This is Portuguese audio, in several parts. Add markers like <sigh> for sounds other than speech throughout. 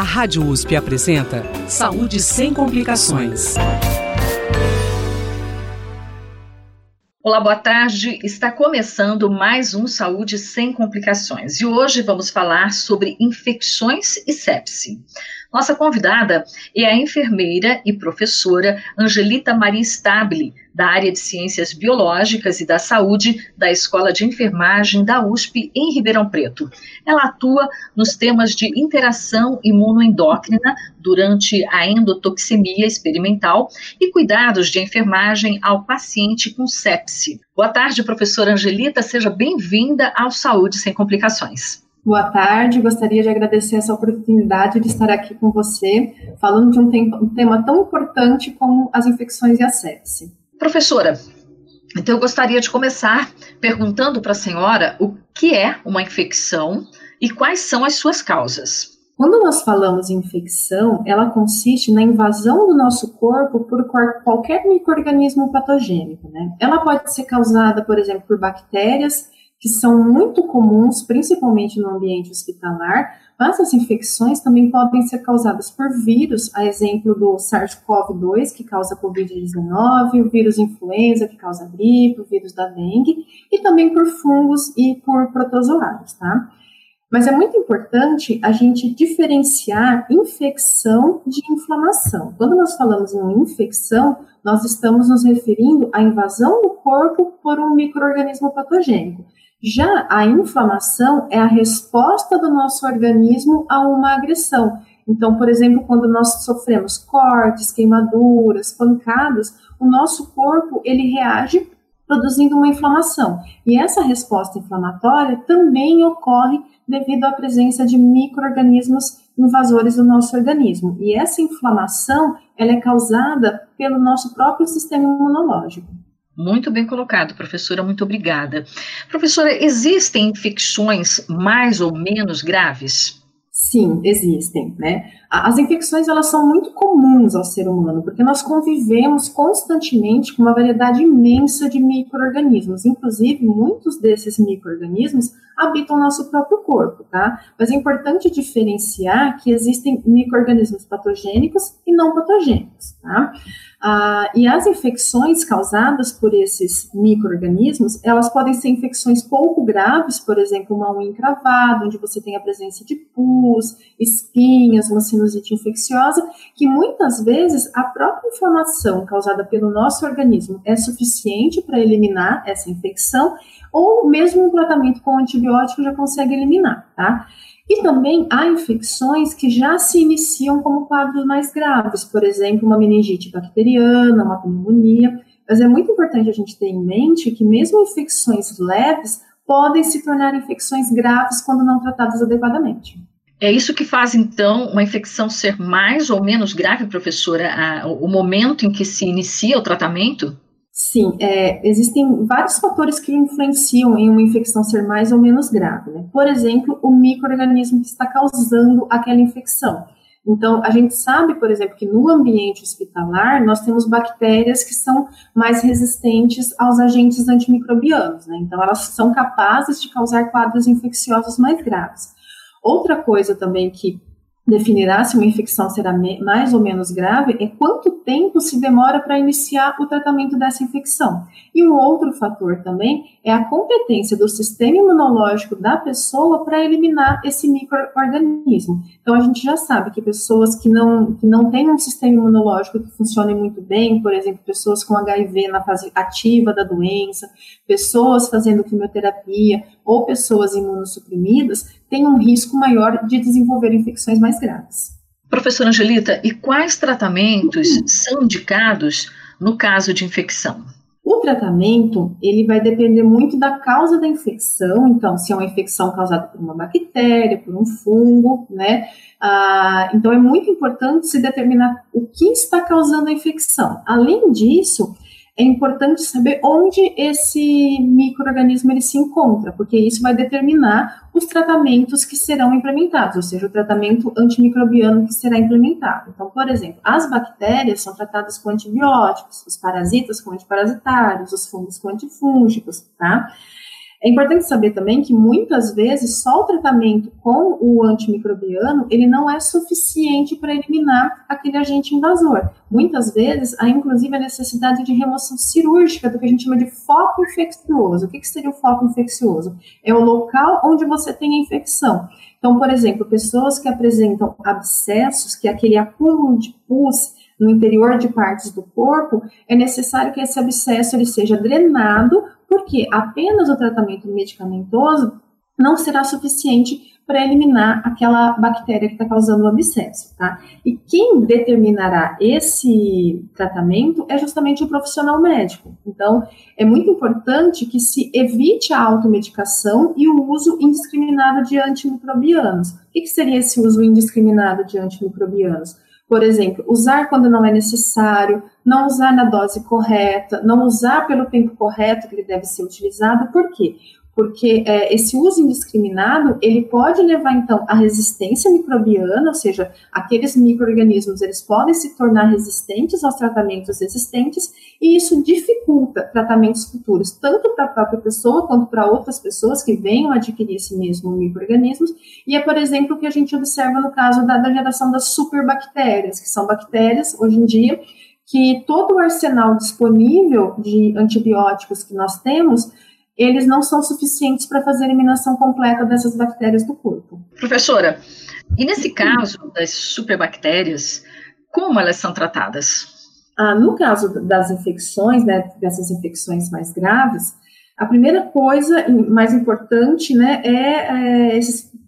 A Rádio USP apresenta Saúde sem complicações. Olá, boa tarde. Está começando mais um Saúde sem complicações e hoje vamos falar sobre infecções e sepse. Nossa convidada é a enfermeira e professora Angelita Maria Stabile, da área de Ciências Biológicas e da Saúde da Escola de Enfermagem da USP em Ribeirão Preto. Ela atua nos temas de interação imunoendócrina durante a endotoxemia experimental e cuidados de enfermagem ao paciente com sepse. Boa tarde, professora Angelita, seja bem-vinda ao Saúde Sem Complicações. Boa tarde, gostaria de agradecer essa oportunidade de estar aqui com você, falando de um, tema, tão importante como as infecções e a sepse. Professora, então eu gostaria de começar perguntando para a senhora o que é uma infecção e quais são as suas causas. Quando nós falamos em infecção, ela consiste na invasão do nosso corpo por qualquer microorganismo patogênico, né? Ela pode ser causada, por exemplo, por bactérias, que são muito comuns, principalmente no ambiente hospitalar, mas as infecções também podem ser causadas por vírus, a exemplo do SARS-CoV-2, que causa Covid-19, o vírus influenza, que causa gripe, o vírus da dengue, e também por fungos e por protozoários, tá? Mas é muito importante a gente diferenciar infecção de inflamação. Quando nós falamos em infecção, nós estamos nos referindo à invasão do corpo por um microorganismo patogênico. Já a inflamação é a resposta do nosso organismo a uma agressão. Então, por exemplo, quando nós sofremos cortes, queimaduras, pancadas, o nosso corpo ele reage produzindo uma inflamação. E essa resposta inflamatória também ocorre devido à presença de microorganismos invasores do nosso organismo. E essa inflamação, ela é causada pelo nosso próprio sistema imunológico. Muito bem colocado, professora, muito obrigada. Professora, existem infecções mais ou menos graves? Sim, existem, né? As infecções, elas são muito comuns ao ser humano, porque nós convivemos constantemente com uma variedade imensa de micro-organismos, inclusive muitos desses micro-organismos habitam o nosso próprio corpo, tá? Mas é importante diferenciar que existem micro-organismos patogênicos e não patogênicos, tá? Ah, e as infecções causadas por esses micro-organismos, elas podem ser infecções pouco graves, por exemplo, uma unha encravada, onde você tem a presença de pus, espinhas, uma sinusite infecciosa, que muitas vezes a própria inflamação causada pelo nosso organismo é suficiente para eliminar essa infecção, ou mesmo um tratamento com antibiótico já consegue eliminar, tá? E também há infecções que já se iniciam como quadros mais graves, por exemplo, uma meningite bacteriana, uma pneumonia. Mas é muito importante a gente ter em mente que mesmo infecções leves podem se tornar infecções graves quando não tratadas adequadamente. É isso que faz, então, uma infecção ser mais ou menos grave, professora, a, o momento em que se inicia o tratamento? Sim, é, existem vários fatores que influenciam em uma infecção ser mais ou menos grave. Né? Por exemplo, o microorganismo que está causando aquela infecção. Então, a gente sabe, por exemplo, que no ambiente hospitalar nós temos bactérias que são mais resistentes aos agentes antimicrobianos, né? Então, elas são capazes de causar quadros infecciosos mais graves. Outra coisa também que definirá se uma infecção será mais ou menos grave é quanto tempo se demora para iniciar o tratamento dessa infecção. E um outro fator também é a competência do sistema imunológico da pessoa para eliminar esse microorganismo. Então a gente já sabe que pessoas que não, que não têm um sistema imunológico que funcione muito bem, por exemplo, pessoas com HIV na fase ativa da doença, pessoas fazendo quimioterapia ou pessoas imunossuprimidas, têm um risco maior de desenvolver infecções mais graves. Professora Angelita, e quais tratamentos são indicados no caso de infecção? O tratamento, ele vai depender muito da causa da infecção, então, se é uma infecção causada por uma bactéria, por um fungo, né? Ah, então, é muito importante se determinar o que está causando a infecção. Além disso, é importante saber onde esse microorganismo ele se encontra, porque isso vai determinar os tratamentos que serão implementados, ou seja, o tratamento antimicrobiano que será implementado. Então, por exemplo, as bactérias são tratadas com antibióticos, os parasitas com antiparasitários, os fungos com antifúngicos, tá? É importante saber também que muitas vezes só o tratamento com o antimicrobiano ele não é suficiente para eliminar aquele agente invasor. Muitas vezes há inclusive a necessidade de remoção cirúrgica do que a gente chama de foco infeccioso. O que, que seria o foco infeccioso? É o local onde você tem a infecção. Então, por exemplo, pessoas que apresentam abscessos, que é aquele acúmulo de pus no interior de partes do corpo, é necessário que esse abscesso ele seja drenado porque apenas o tratamento medicamentoso não será suficiente para eliminar aquela bactéria que está causando o abscesso, tá? E quem determinará esse tratamento é justamente o profissional médico. Então, é muito importante que se evite a automedicação e o uso indiscriminado de antimicrobianos. O que, que seria esse uso indiscriminado de antimicrobianos? Por exemplo, usar quando não é necessário, não usar na dose correta, não usar pelo tempo correto que ele deve ser utilizado. Por quê? porque é, esse uso indiscriminado ele pode levar então à resistência microbiana, ou seja, aqueles microorganismos eles podem se tornar resistentes aos tratamentos existentes e isso dificulta tratamentos futuros tanto para a própria pessoa quanto para outras pessoas que venham adquirir esse mesmo microorganismos e é por exemplo o que a gente observa no caso da, da geração das superbactérias, que são bactérias hoje em dia que todo o arsenal disponível de antibióticos que nós temos eles não são suficientes para fazer a eliminação completa dessas bactérias do corpo. Professora, e nesse caso das superbactérias, como elas são tratadas? Ah, no caso das infecções, né, dessas infecções mais graves, a primeira coisa mais importante, né, é, é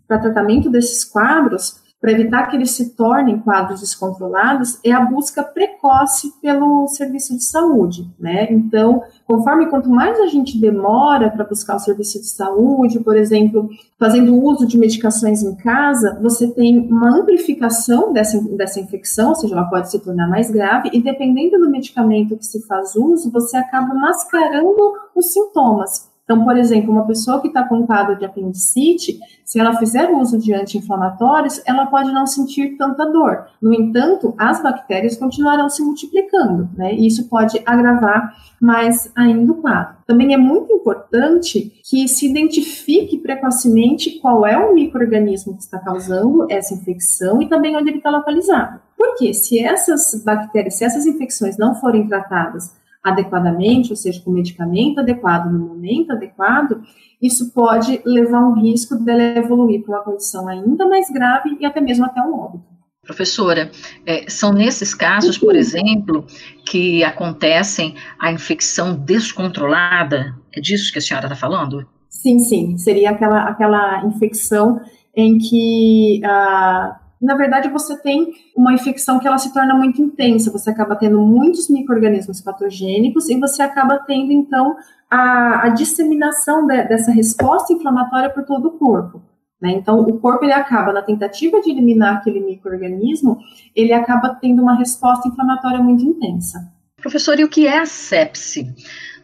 para tratamento desses quadros, para evitar que eles se tornem quadros descontrolados, é a busca precoce pelo serviço de saúde, né? Então, conforme quanto mais a gente demora para buscar o serviço de saúde, por exemplo, fazendo uso de medicações em casa, você tem uma amplificação dessa, dessa infecção, ou seja, ela pode se tornar mais grave, e dependendo do medicamento que se faz uso, você acaba mascarando os sintomas. Então, por exemplo, uma pessoa que está com quadro de apendicite, se ela fizer uso de anti-inflamatórios, ela pode não sentir tanta dor. No entanto, as bactérias continuarão se multiplicando, né? E isso pode agravar mais ainda o quadro. Também é muito importante que se identifique precocemente qual é o microorganismo que está causando essa infecção e também onde ele está localizado. Porque se essas bactérias, se essas infecções não forem tratadas adequadamente, ou seja, com medicamento adequado no momento adequado, isso pode levar um risco dela evoluir para uma condição ainda mais grave e até mesmo até um óbito. Professora, é, são nesses casos, por exemplo, que acontecem a infecção descontrolada? É disso que a senhora está falando? Sim, sim. Seria aquela, aquela infecção em que ah, na verdade você tem uma infecção que ela se torna muito intensa, você acaba tendo muitos micro-organismos patogênicos e você acaba tendo, então, a, a disseminação de, dessa resposta inflamatória por todo o corpo. Né? Então, o corpo ele acaba, na tentativa de eliminar aquele microorganismo, ele acaba tendo uma resposta inflamatória muito intensa. Professor, e o que é a sepse?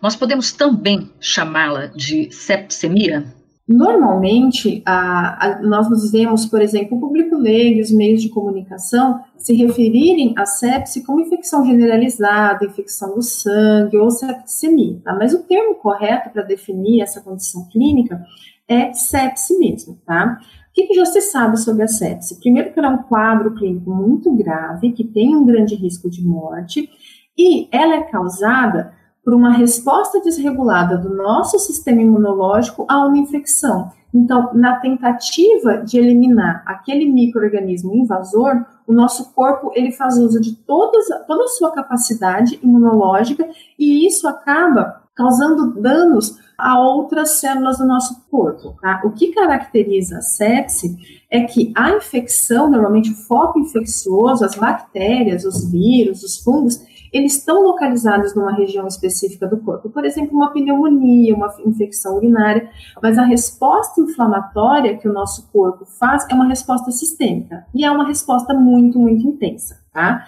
Nós podemos também chamá-la de sepsemia? Normalmente, a, a, nós nos vemos, por exemplo, o público leigo os meios de comunicação se referirem à sepse como infecção generalizada, infecção do sangue ou septicemia, tá? Mas o termo correto para definir essa condição clínica é sepse mesmo, tá? O que, que já se sabe sobre a sepse? Primeiro que ela é um quadro clínico muito grave, que tem um grande risco de morte, e ela é causada por uma resposta desregulada do nosso sistema imunológico a uma infecção. Então, na tentativa de eliminar aquele microorganismo invasor, o nosso corpo ele faz uso de todas, toda a sua capacidade imunológica e isso acaba causando danos a outras células do nosso corpo. Tá? O que caracteriza a sepse é que a infecção, normalmente o foco infeccioso, as bactérias, os vírus, os fungos, eles estão localizados numa região específica do corpo, por exemplo, uma pneumonia, uma infecção urinária, mas a resposta inflamatória que o nosso corpo faz é uma resposta sistêmica e é uma resposta muito, muito intensa, tá?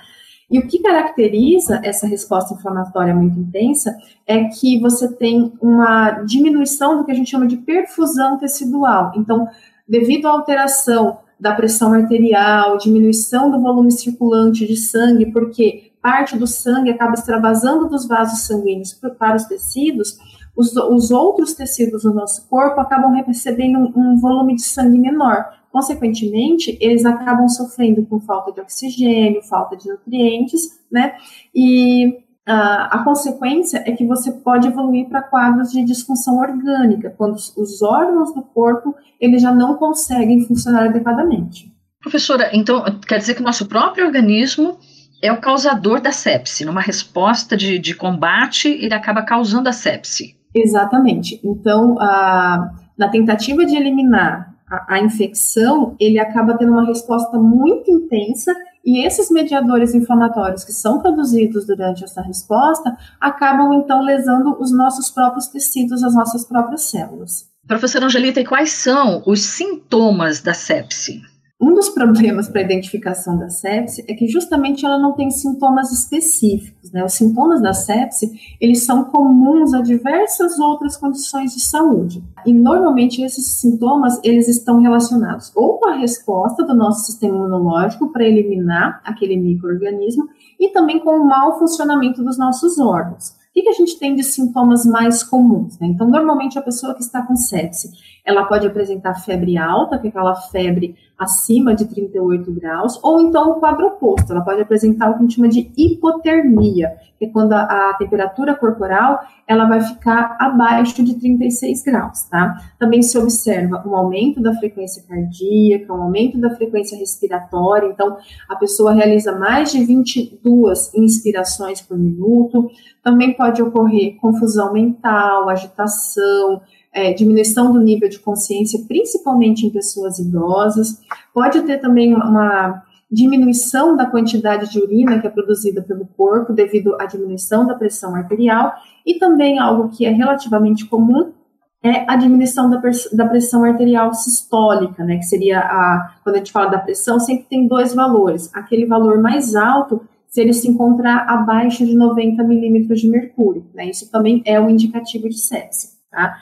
E o que caracteriza essa resposta inflamatória muito intensa é que você tem uma diminuição do que a gente chama de perfusão tecidual. Então, devido à alteração da pressão arterial, diminuição do volume circulante de sangue, porque parte do sangue acaba extravasando dos vasos sanguíneos para os tecidos, os, os outros tecidos do nosso corpo acabam recebendo um, um volume de sangue menor. Consequentemente, eles acabam sofrendo com falta de oxigênio, falta de nutrientes, né? E a, a consequência é que você pode evoluir para quadros de disfunção orgânica, quando os órgãos do corpo eles já não conseguem funcionar adequadamente. Professora, então quer dizer que o nosso próprio organismo é o causador da sepse. Numa resposta de, de combate, ele acaba causando a sepse. Exatamente. Então, a, na tentativa de eliminar a, a infecção, ele acaba tendo uma resposta muito intensa e esses mediadores inflamatórios que são produzidos durante essa resposta acabam então lesando os nossos próprios tecidos, as nossas próprias células. Professora Angelita, e quais são os sintomas da sepse? Um dos problemas para a identificação da sepse é que justamente ela não tem sintomas específicos, né? Os sintomas da sepse, eles são comuns a diversas outras condições de saúde. E normalmente esses sintomas, eles estão relacionados ou com a resposta do nosso sistema imunológico para eliminar aquele microorganismo e também com o mau funcionamento dos nossos órgãos. O que, que a gente tem de sintomas mais comuns? Né? Então, normalmente a pessoa que está com sepse, ela pode apresentar febre alta, que é aquela febre acima de 38 graus, ou então o quadro oposto, ela pode apresentar o que a gente chama de hipotermia, que é quando a, a, temperatura corporal ela vai ficar abaixo de 36 graus, tá? Também se observa um aumento da frequência cardíaca, um aumento da frequência respiratória, então a pessoa realiza mais de 22 inspirações por minuto, também pode ocorrer confusão mental, agitação, é, diminuição do nível de consciência, principalmente em pessoas idosas. Pode ter também uma diminuição da quantidade de urina que é produzida pelo corpo devido à diminuição da pressão arterial e também algo que é relativamente comum é a diminuição da, da pressão arterial sistólica, né, que seria a, quando a gente fala da pressão, sempre tem dois valores, aquele valor mais alto se ele se encontrar abaixo de 90 milímetros de mercúrio, né, isso também é um indicativo de sepse, tá?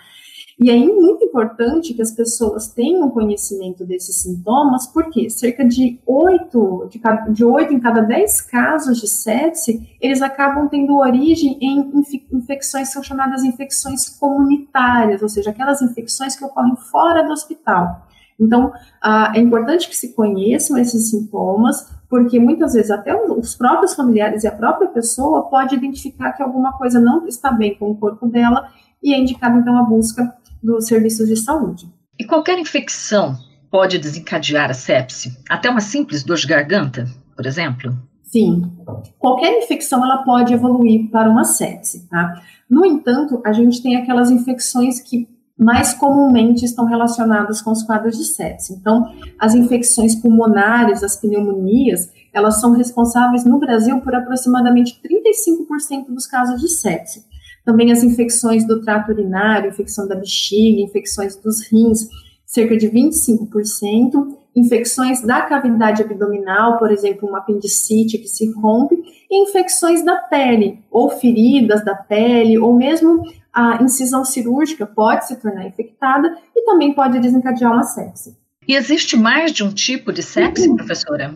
E é muito importante que as pessoas tenham conhecimento desses sintomas, porque cerca de 8, de, de 8 em cada 10 casos de sepse, eles acabam tendo origem em infecções são chamadas infecções comunitárias, ou seja, aquelas infecções que ocorrem fora do hospital. Então, ah, é importante que se conheçam esses sintomas, porque muitas vezes até os próprios familiares e a própria pessoa pode identificar que alguma coisa não está bem com o corpo dela e é indicado então a busca dos serviços de saúde. E qualquer infecção pode desencadear a sepse? Até uma simples dor de garganta, por exemplo? Sim, qualquer infecção ela pode evoluir para uma sepse, tá? No entanto, a gente tem aquelas infecções que mais comumente estão relacionadas com os quadros de sepse. Então, as infecções pulmonares, as pneumonias, elas são responsáveis no Brasil por aproximadamente 35% dos casos de sepse. Também as infecções do trato urinário, infecção da bexiga, infecções dos rins, cerca de 25%. Infecções da cavidade abdominal, por exemplo, uma apendicite que se rompe, e infecções da pele, ou feridas da pele, ou mesmo a incisão cirúrgica pode se tornar infectada e também pode desencadear uma sepse. E existe mais de um tipo de sepse, professora?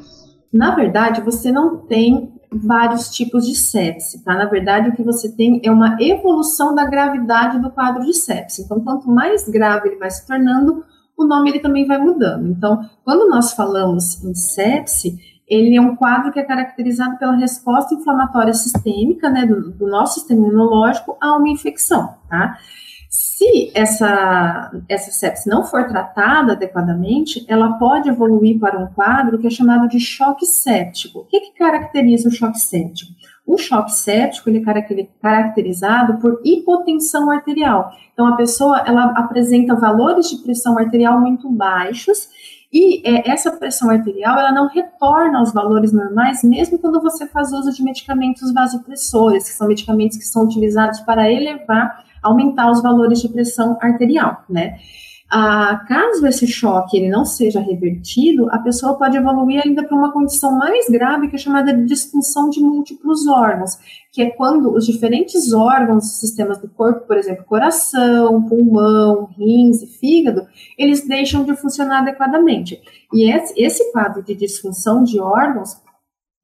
Na verdade, você não tem vários tipos de sepse, tá? Na verdade, o que você tem é uma evolução da gravidade do quadro de sepse. Então, quanto mais grave ele vai se tornando, o nome ele também vai mudando. Então, quando nós falamos em sepse, ele é um quadro que é caracterizado pela resposta inflamatória sistêmica, né, do, do nosso sistema imunológico a uma infecção, tá? Se essa, essa sepse não for tratada adequadamente, ela pode evoluir para um quadro que é chamado de choque séptico. O que, que caracteriza o choque séptico? O choque séptico ele é caracterizado por hipotensão arterial. Então, a pessoa ela apresenta valores de pressão arterial muito baixos e é, essa pressão arterial ela não retorna aos valores normais, mesmo quando você faz uso de medicamentos vasopressores, que são medicamentos que são utilizados para elevar aumentar os valores de pressão arterial, né? Ah, caso esse choque ele não seja revertido, a pessoa pode evoluir ainda para uma condição mais grave, que é chamada de disfunção de múltiplos órgãos, que é quando os diferentes órgãos, sistemas do corpo, por exemplo, coração, pulmão, rins e fígado, eles deixam de funcionar adequadamente. E esse, esse quadro de disfunção de órgãos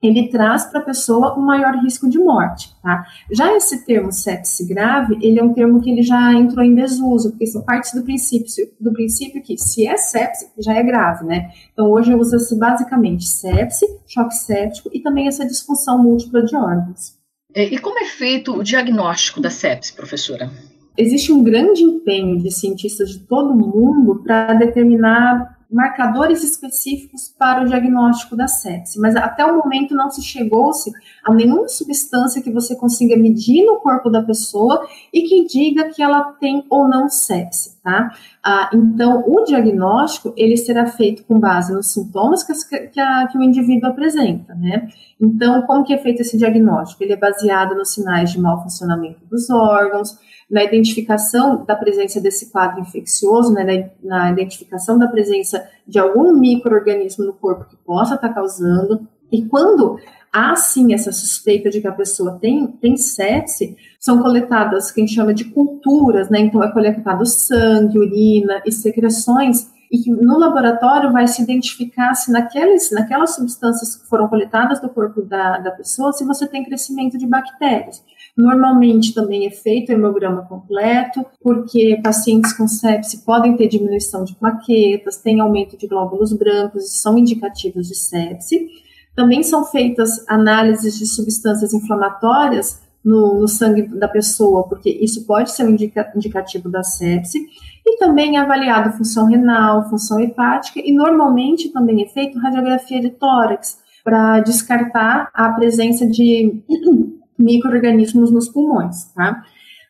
ele traz para a pessoa um maior risco de morte, tá? Já esse termo sepse grave, ele é um termo que ele já entrou em desuso, porque são partes do princípio, do princípio que se é sepse, já é grave, né? Então hoje usa-se basicamente sepse, choque séptico e também essa disfunção múltipla de órgãos. É, e como é feito o diagnóstico da sepse, professora? Existe um grande empenho de cientistas de todo o mundo para determinar marcadores específicos para o diagnóstico da sepse, mas até o momento não se chegou-se a nenhuma substância que você consiga medir no corpo da pessoa e que diga que ela tem ou não sepse, tá? Ah, então, o diagnóstico, ele será feito com base nos sintomas que, que, a, que o indivíduo apresenta, né? Então, como que é feito esse diagnóstico? Ele é baseado nos sinais de mau funcionamento dos órgãos, na identificação da presença desse quadro infeccioso, né, na, identificação da presença de algum microorganismo no corpo que possa estar causando. E quando há sim essa suspeita de que a pessoa tem, tem sepse, são coletadas quem chama de culturas, né? Então é coletado sangue, urina e secreções e que no laboratório vai se identificar se naquelas, naquelas substâncias que foram coletadas do corpo da, da pessoa, se você tem crescimento de bactérias. Normalmente também é feito hemograma completo, porque pacientes com sepse podem ter diminuição de plaquetas, tem aumento de glóbulos brancos são indicativos de sepse. Também são feitas análises de substâncias inflamatórias no, no, sangue da pessoa, porque isso pode ser um indica, indicativo da sepse, e também é avaliado função renal, função hepática, e normalmente também é feito radiografia de tórax, para descartar a presença de <clears throat> micro-organismos nos pulmões, tá?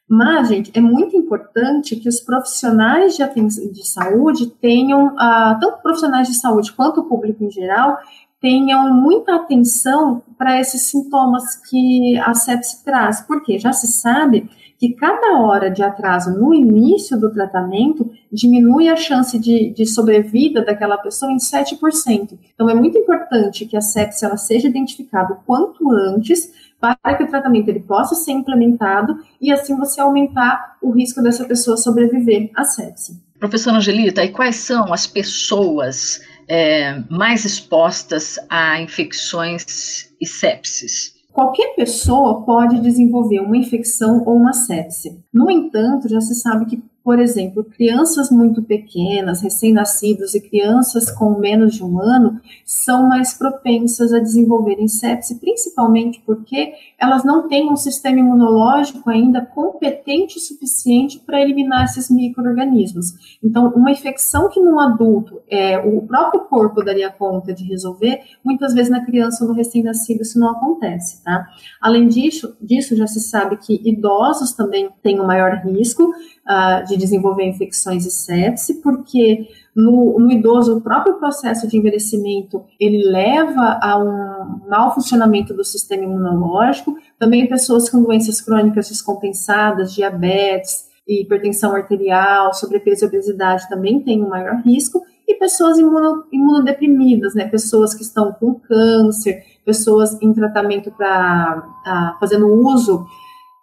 Mas, gente, é muito importante que os profissionais de, de saúde tenham, uh, tanto profissionais de saúde quanto o público em geral, tenham muita atenção para esses sintomas que a sepse traz, porque já se sabe que cada hora de atraso no início do tratamento diminui a chance de, de sobrevida daquela pessoa em 7%. Então, é muito importante que a sepse ela seja identificada o quanto antes para que o tratamento ele possa ser implementado e assim você aumentar o risco dessa pessoa sobreviver à sepse. Professora Angelita, e quais são as pessoas é, mais expostas a infecções e sepsis? Qualquer pessoa pode desenvolver uma infecção ou uma sepse. No entanto, já se sabe que por exemplo, crianças muito pequenas, recém-nascidos e crianças com menos de um ano são mais propensas a desenvolverem sepse, principalmente porque elas não têm um sistema imunológico ainda competente o suficiente para eliminar esses micro-organismos. Então, uma infecção que num adulto é, o próprio corpo daria conta de resolver, muitas vezes na criança ou no recém-nascido isso não acontece, tá? Além disso, disso, já se sabe que idosos também têm um maior risco, uh, de desenvolver infecções e sepse, porque no, no, idoso o próprio processo de envelhecimento ele leva a um mau funcionamento do sistema imunológico, também pessoas com doenças crônicas descompensadas, diabetes, hipertensão arterial, sobrepeso e obesidade também têm um maior risco, e pessoas imuno, imunodeprimidas, né, pessoas que estão com câncer, pessoas em tratamento para fazendo uso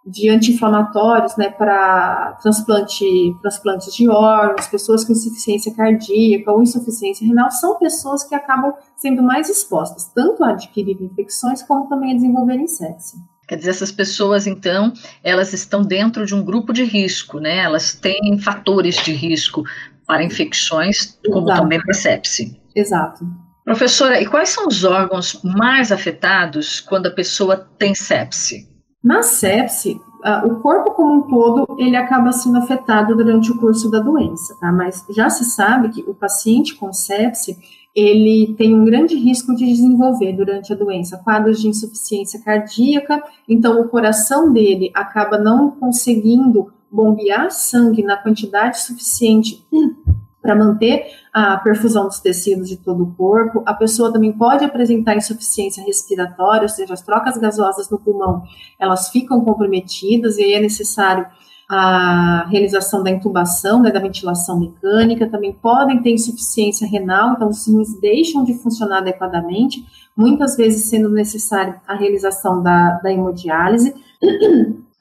de anti-inflamatórios, né, para transplante, transplantes de órgãos, pessoas com insuficiência cardíaca ou insuficiência renal, são pessoas que acabam sendo mais expostas, tanto a adquirir infecções, como também a desenvolver sepse. Quer dizer, essas pessoas, então, elas estão dentro de um grupo de risco, né? Elas têm fatores de risco para infecções, como Exato. também para sepse. Exato. Professora, e quais são os órgãos mais afetados quando a pessoa tem sepse? Na sepse, o corpo como um todo, ele acaba sendo afetado durante o curso da doença, tá? Mas já se sabe que o paciente com sepse, ele tem um grande risco de desenvolver durante a doença quadros de insuficiência cardíaca, então o coração dele acaba não conseguindo bombear sangue na quantidade suficiente para manter a perfusão dos tecidos de todo o corpo. A pessoa também pode apresentar insuficiência respiratória, ou seja, as trocas gasosas no pulmão, elas ficam comprometidas e aí é necessário a realização da intubação, né, da ventilação mecânica, também podem ter insuficiência renal, então os rins deixam de funcionar adequadamente, muitas vezes sendo necessário a realização da, da hemodiálise.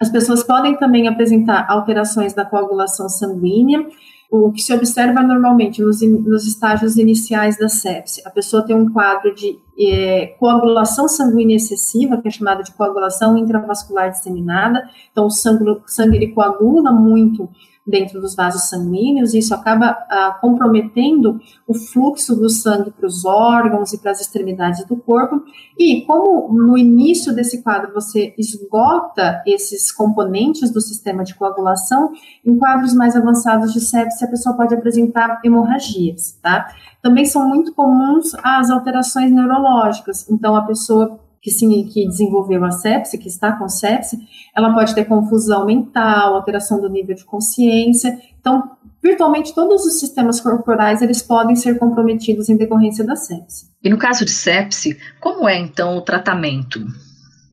As pessoas podem também apresentar alterações da coagulação sanguínea, o que se observa normalmente nos, nos estágios iniciais da sepse, a pessoa tem um quadro de é, coagulação sanguínea excessiva, que é chamada de coagulação intravascular disseminada, então o sangue, o sangue ele coagula muito dentro dos vasos sanguíneos, e isso acaba ah, comprometendo o fluxo do sangue para os órgãos e para as extremidades do corpo. E como no início desse quadro você esgota esses componentes do sistema de coagulação, em quadros mais avançados de sepsia a pessoa pode apresentar hemorragias, tá? Também são muito comuns as alterações neurológicas, então a pessoa que, que desenvolveu a sepse, que está com sepse, ela pode ter confusão mental, alteração do nível de consciência. Então, virtualmente todos os sistemas corporais eles podem ser comprometidos em decorrência da sepse. E no caso de sepse, como é então o tratamento?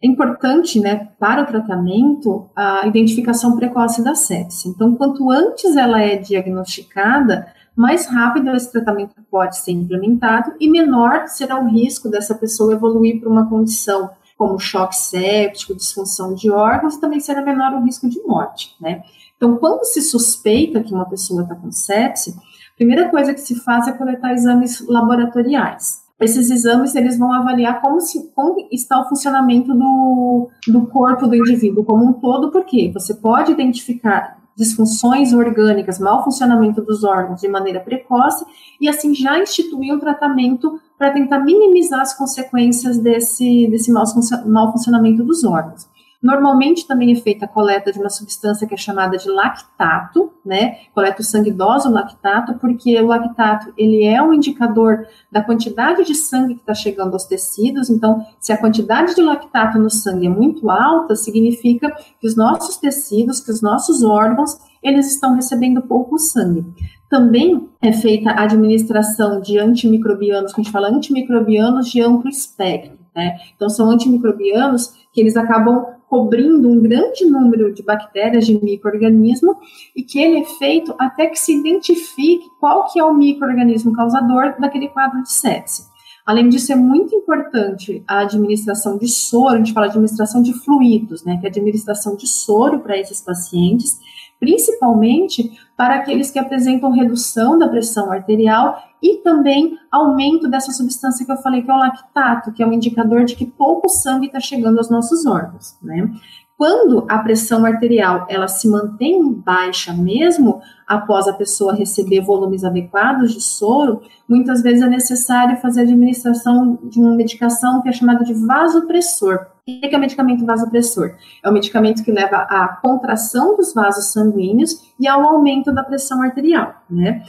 É importante, né, para o tratamento, a identificação precoce da sepse. Então, quanto antes ela é diagnosticada, mais rápido esse tratamento pode ser implementado e menor será o risco dessa pessoa evoluir para uma condição como choque séptico, disfunção de órgãos, também será menor o risco de morte, né? Então, quando se suspeita que uma pessoa está com sepse, a primeira coisa que se faz é coletar exames laboratoriais. Esses exames eles vão avaliar como, se, como está o funcionamento do, do corpo do indivíduo como um todo, porque você pode identificar disfunções orgânicas, mau funcionamento dos órgãos de maneira precoce e assim já instituir um tratamento para tentar minimizar as consequências desse, desse mau, mau funcionamento dos órgãos. Normalmente também é feita a coleta de uma substância que é chamada de lactato, né? Coleta o sangue o lactato, porque o lactato ele é um indicador da quantidade de sangue que está chegando aos tecidos. Então, se a quantidade de lactato no sangue é muito alta, significa que os nossos tecidos, que os nossos órgãos, eles estão recebendo pouco sangue. Também é feita a administração de antimicrobianos, que a gente fala antimicrobianos de amplo espectro, né? Então, são antimicrobianos que eles acabam cobrindo um grande número de bactérias, de microorganismo, e que ele é feito até que se identifique qual que é o microorganismo causador daquele quadro de sepse. Além disso, é muito importante a administração de soro, a gente fala de administração de fluidos, né, que é a administração de soro para esses pacientes, principalmente para aqueles que apresentam redução da pressão arterial e também aumento dessa substância que eu falei, que é o lactato, que é um indicador de que pouco sangue está chegando aos nossos órgãos, né? Quando a pressão arterial ela se mantém baixa mesmo após a pessoa receber volumes adequados de soro, muitas vezes é necessário fazer a administração de uma medicação que é chamada de vasopressor. O que é medicamento vasopressor? É um medicamento que leva à contração dos vasos sanguíneos e ao aumento da pressão arterial, né?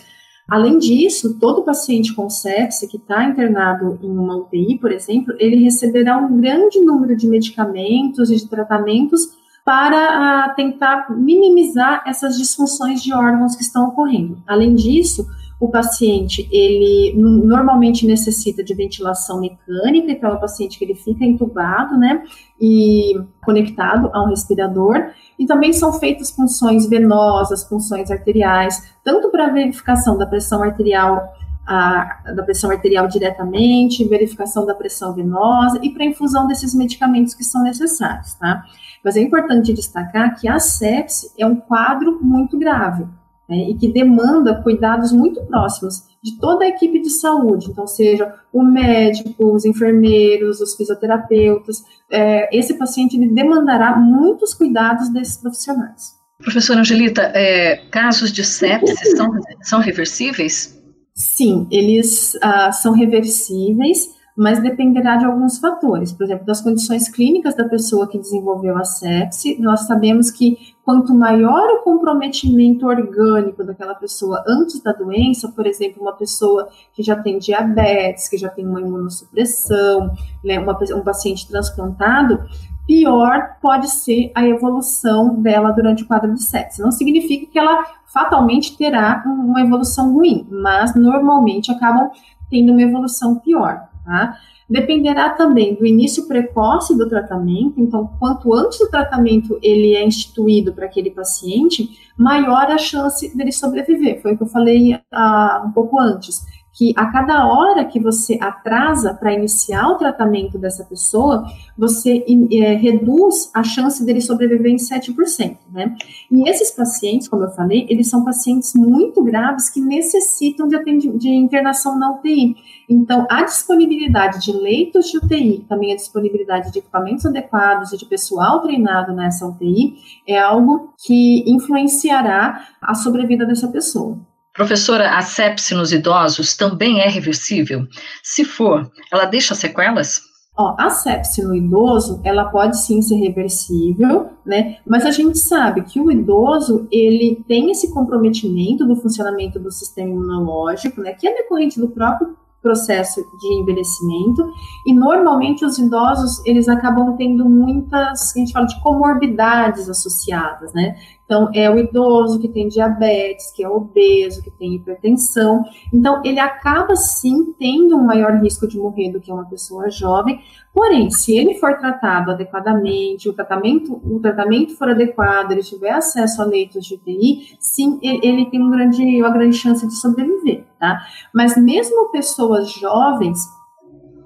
Além disso, todo paciente com sepse que está internado em uma UTI, por exemplo, ele receberá um grande número de medicamentos e de tratamentos para uh, tentar minimizar essas disfunções de órgãos que estão ocorrendo. Além disso, o paciente, ele normalmente necessita de ventilação mecânica, então é o paciente que ele fica entubado, né, e conectado ao respirador, e também são feitas funções venosas, funções arteriais, tanto para verificação da pressão arterial a, da pressão arterial diretamente, verificação da pressão venosa e para infusão desses medicamentos que são necessários, tá? Mas é importante destacar que a sepse é um quadro muito grave né, e que demanda cuidados muito próximos de toda a equipe de saúde, então seja o médico, os enfermeiros, os fisioterapeutas, é, esse paciente ele demandará muitos cuidados desses profissionais. Professora Angelita, é, casos de sepsis são, são reversíveis? Sim, eles ah, são reversíveis, mas dependerá de alguns fatores. Por exemplo, das condições clínicas da pessoa que desenvolveu a sepse. Nós sabemos que quanto maior o comprometimento orgânico daquela pessoa antes da doença, por exemplo, uma pessoa que já tem diabetes, que já tem uma imunossupressão, né, uma, um paciente transplantado, pior pode ser a evolução dela durante o quadro de sepse. Não significa que ela fatalmente terá uma evolução ruim, mas normalmente acabam tendo uma evolução pior. Tá? Dependerá também do início precoce do tratamento, então, quanto antes o tratamento ele é instituído para aquele paciente, maior a chance dele sobreviver. Foi o que eu falei uh, um pouco antes, que a cada hora que você atrasa para iniciar o tratamento dessa pessoa, você é, reduz a chance dele sobreviver em 7%, né? E esses pacientes, como eu falei, eles são pacientes muito graves que necessitam de, de internação na UTI. Então, a disponibilidade de leitos de UTI, também a disponibilidade de equipamentos adequados e de pessoal treinado nessa UTI, é algo que influenciará a sobrevida dessa pessoa. Professora, a sepse nos idosos também é reversível? Se for, ela deixa sequelas? Ó, a sepse no idoso, ela pode sim ser reversível, né? Mas a gente sabe que o idoso, ele tem esse comprometimento do funcionamento do sistema imunológico, né? Que é decorrente do próprio processo de envelhecimento e normalmente os idosos eles acabam tendo muitas a gente fala de comorbidades associadas, né? Então é o idoso que tem diabetes, que é obeso, que tem hipertensão, então ele acaba sim tendo um maior risco de morrer do que uma pessoa jovem. Porém, se ele for tratado adequadamente, o tratamento o tratamento for adequado, ele tiver acesso a leitos de UTI, sim, ele tem um grande, uma grande chance de sobreviver tá? Mas mesmo pessoas jovens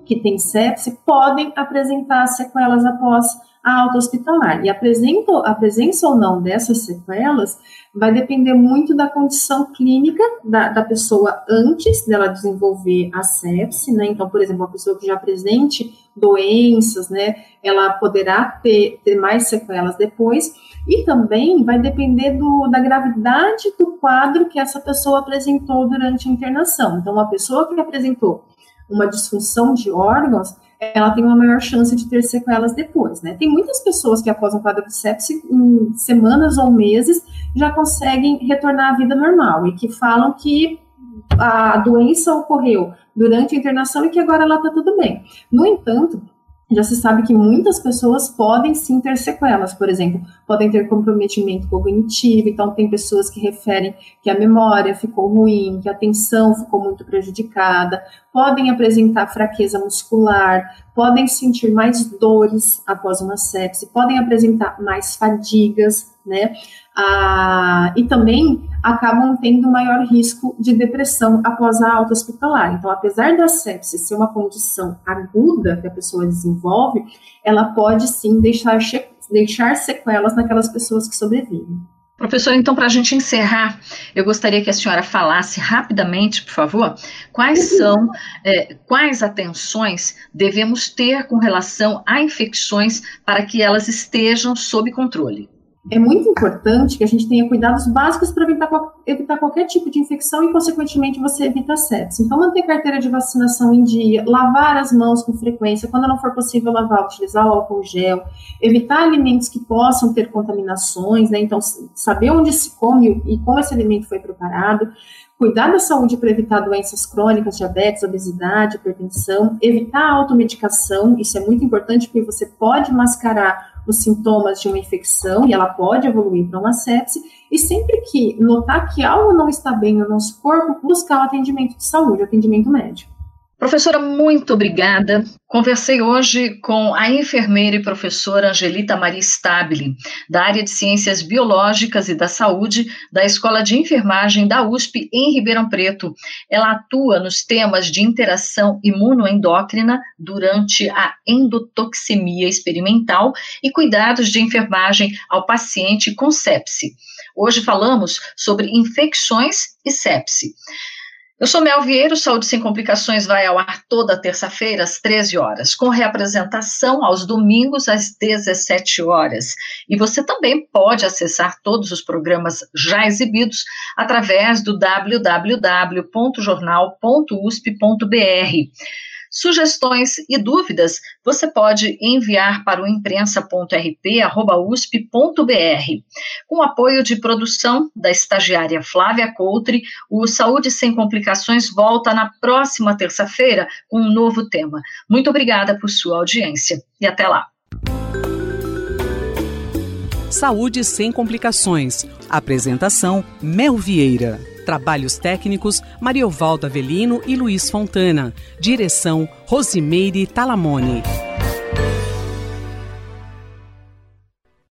que têm sepse podem apresentar sequelas após alta hospitalar. E a presença, a presença ou não dessas sequelas vai depender muito da condição clínica da, da pessoa antes dela desenvolver a sepse, né? Então, por exemplo, uma pessoa que já apresente doenças, né? Ela poderá ter, ter mais sequelas depois. E também vai depender do, da gravidade do quadro que essa pessoa apresentou durante a internação. Então, uma pessoa que apresentou uma disfunção de órgãos, ela tem uma maior chance de ter sequelas depois, né? Tem muitas pessoas que após um quadro de sepse, em semanas ou meses, já conseguem retornar à vida normal e que falam que a doença ocorreu durante a internação e que agora ela está tudo bem. No entanto, já se sabe que muitas pessoas podem sim ter sequelas, por exemplo, podem ter comprometimento cognitivo, então tem pessoas que referem que a memória ficou ruim, que a atenção ficou muito prejudicada, podem apresentar fraqueza muscular, podem sentir mais dores após uma sepse, podem apresentar mais fadigas, né? Ah, e também acabam tendo maior risco de depressão após a alta hospitalar. Então, apesar da sepse ser uma condição aguda que a pessoa desenvolve, ela pode sim deixar, deixar sequelas naquelas pessoas que sobrevivem. Professor, então, para a gente encerrar, eu gostaria que a senhora falasse rapidamente, por favor, quais uhum. são, é, quais atenções devemos ter com relação a infecções para que elas estejam sob controle é muito importante que a gente tenha cuidados básicos para evitar, evitar qualquer tipo de infecção e, consequentemente, você evita sepsis. Então, manter carteira de vacinação em dia, lavar as mãos com frequência, quando não for possível lavar, utilizar o álcool gel, evitar alimentos que possam ter contaminações, né? Então, saber onde se come e como esse alimento foi preparado, cuidar da saúde para evitar doenças crônicas, diabetes, obesidade, hipertensão, evitar a automedicação, isso é muito importante porque você pode mascarar os sintomas de uma infecção e ela pode evoluir para uma sepse. E sempre que notar que algo não está bem no nosso corpo, buscar o atendimento de saúde, o atendimento médico. Professora, muito obrigada. Conversei hoje com a enfermeira e professora Angelita Maria Stabile, da área de Ciências Biológicas e da Saúde da Escola de Enfermagem da USP em Ribeirão Preto. Ela atua nos temas de interação imunoendócrina durante a endotoxemia experimental e cuidados de enfermagem ao paciente com sepse. Hoje falamos sobre infecções e sepse. Eu sou Mel Vieiro, Saúde Sem Complicações vai ao ar toda terça-feira às 13 horas, com reapresentação aos domingos às 17 horas. E você também pode acessar todos os programas já exibidos através do www.jornal.usp.br. Sugestões e dúvidas você pode enviar para o imprensa.rp.usp.br. Com apoio de produção da estagiária Flávia Coutre, o Saúde Sem Complicações volta na próxima terça-feira com um novo tema. Muito obrigada por sua audiência e até lá. Saúde Sem Complicações. Apresentação: Mel Vieira. Trabalhos técnicos: Mariovaldo Avelino e Luiz Fontana. Direção: Rosimeire Talamone.